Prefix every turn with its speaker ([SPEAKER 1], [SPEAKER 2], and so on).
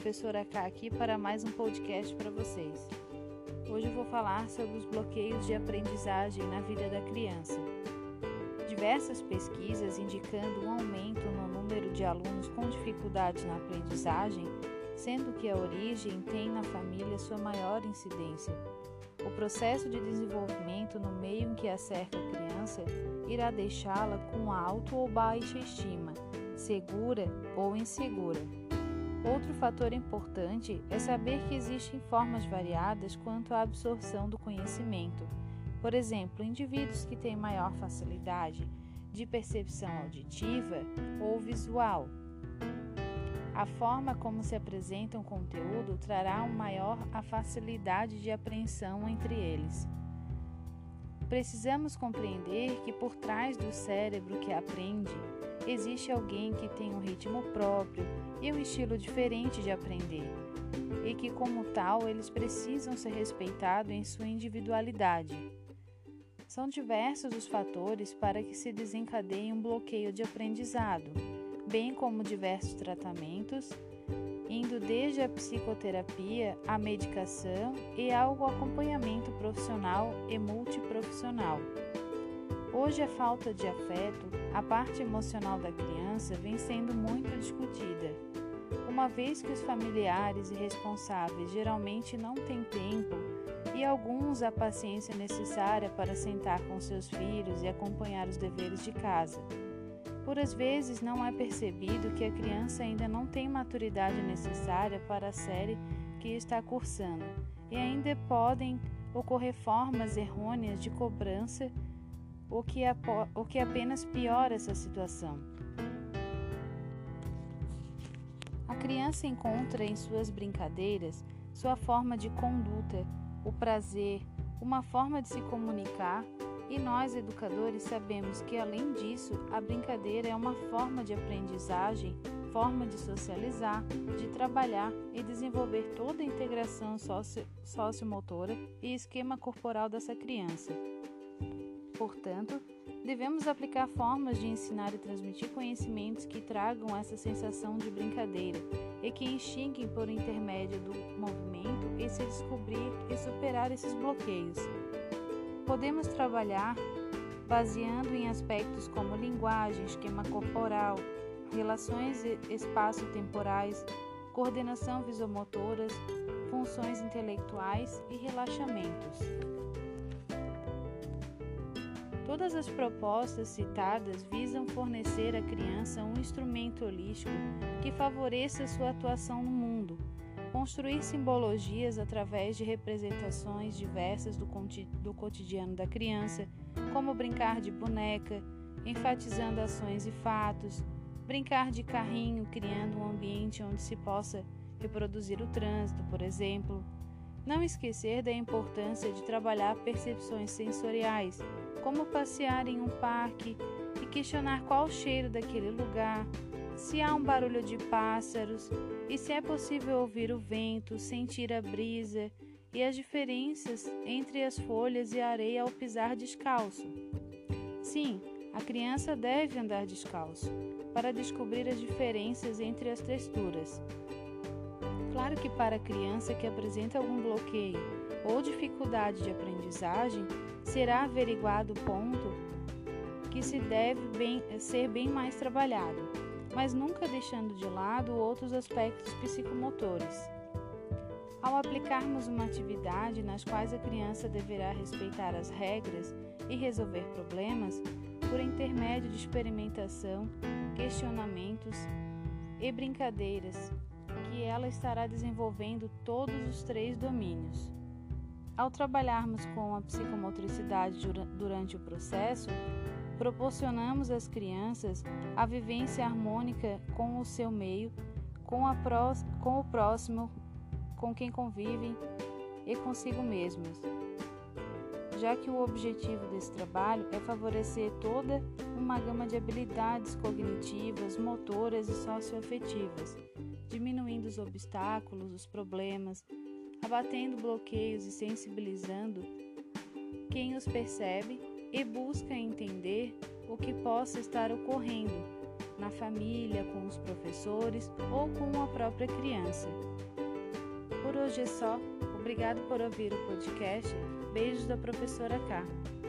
[SPEAKER 1] professora K aqui para mais um podcast para vocês. Hoje eu vou falar sobre os bloqueios de aprendizagem na vida da criança. Diversas pesquisas indicando um aumento no número de alunos com dificuldades na aprendizagem, sendo que a origem tem na família sua maior incidência. O processo de desenvolvimento no meio em que a cerca a criança irá deixá-la com alta ou baixa estima, segura ou insegura. Outro fator importante é saber que existem formas variadas quanto à absorção do conhecimento. Por exemplo, indivíduos que têm maior facilidade de percepção auditiva ou visual. A forma como se apresenta um conteúdo trará um maior a facilidade de apreensão entre eles. Precisamos compreender que por trás do cérebro que aprende, existe alguém que tem um ritmo próprio e um estilo diferente de aprender, e que, como tal, eles precisam ser respeitados em sua individualidade. São diversos os fatores para que se desencadeie um bloqueio de aprendizado, bem como diversos tratamentos, indo desde a psicoterapia, a medicação e ao acompanhamento profissional e multiprofissional. Hoje, a falta de afeto, a parte emocional da criança, vem sendo muito discutida, uma vez que os familiares e responsáveis geralmente não têm tempo e alguns a paciência necessária para sentar com seus filhos e acompanhar os deveres de casa. Por às vezes não é percebido que a criança ainda não tem maturidade necessária para a série que está cursando e ainda podem ocorrer formas errôneas de cobrança o que, o que apenas piora essa situação. A criança encontra em suas brincadeiras sua forma de conduta, o prazer, uma forma de se comunicar, e nós, educadores, sabemos que, além disso, a brincadeira é uma forma de aprendizagem, forma de socializar, de trabalhar e desenvolver toda a integração sociomotora e esquema corporal dessa criança. Portanto, devemos aplicar formas de ensinar e transmitir conhecimentos que tragam essa sensação de brincadeira e que instiguem por intermédio do movimento e se descobrir e superar esses bloqueios. Podemos trabalhar baseando em aspectos como linguagem, esquema corporal, relações espaço-temporais, coordenação visomotoras, funções intelectuais e relaxamentos. Todas as propostas citadas visam fornecer à criança um instrumento holístico que favoreça sua atuação no mundo, construir simbologias através de representações diversas do, do cotidiano da criança, como brincar de boneca, enfatizando ações e fatos, brincar de carrinho, criando um ambiente onde se possa reproduzir o trânsito, por exemplo. Não esquecer da importância de trabalhar percepções sensoriais como passear em um parque e questionar qual o cheiro daquele lugar, se há um barulho de pássaros e se é possível ouvir o vento, sentir a brisa e as diferenças entre as folhas e a areia ao pisar descalço. Sim, a criança deve andar descalço para descobrir as diferenças entre as texturas. Claro que para a criança que apresenta algum bloqueio ou dificuldade de aprendizagem, será averiguado o ponto que se deve bem, ser bem mais trabalhado, mas nunca deixando de lado outros aspectos psicomotores. Ao aplicarmos uma atividade nas quais a criança deverá respeitar as regras e resolver problemas, por intermédio de experimentação, questionamentos e brincadeiras, que ela estará desenvolvendo todos os três domínios. Ao trabalharmos com a psicomotricidade durante o processo, proporcionamos às crianças a vivência harmônica com o seu meio, com, com o próximo, com quem convivem e consigo mesmos, já que o objetivo desse trabalho é favorecer toda uma gama de habilidades cognitivas, motoras e socioafetivas, diminuindo os obstáculos, os problemas, abatendo bloqueios e sensibilizando quem os percebe e busca entender o que possa estar ocorrendo na família, com os professores ou com a própria criança. hoje é só. Obrigado por ouvir o podcast. Beijos da professora K.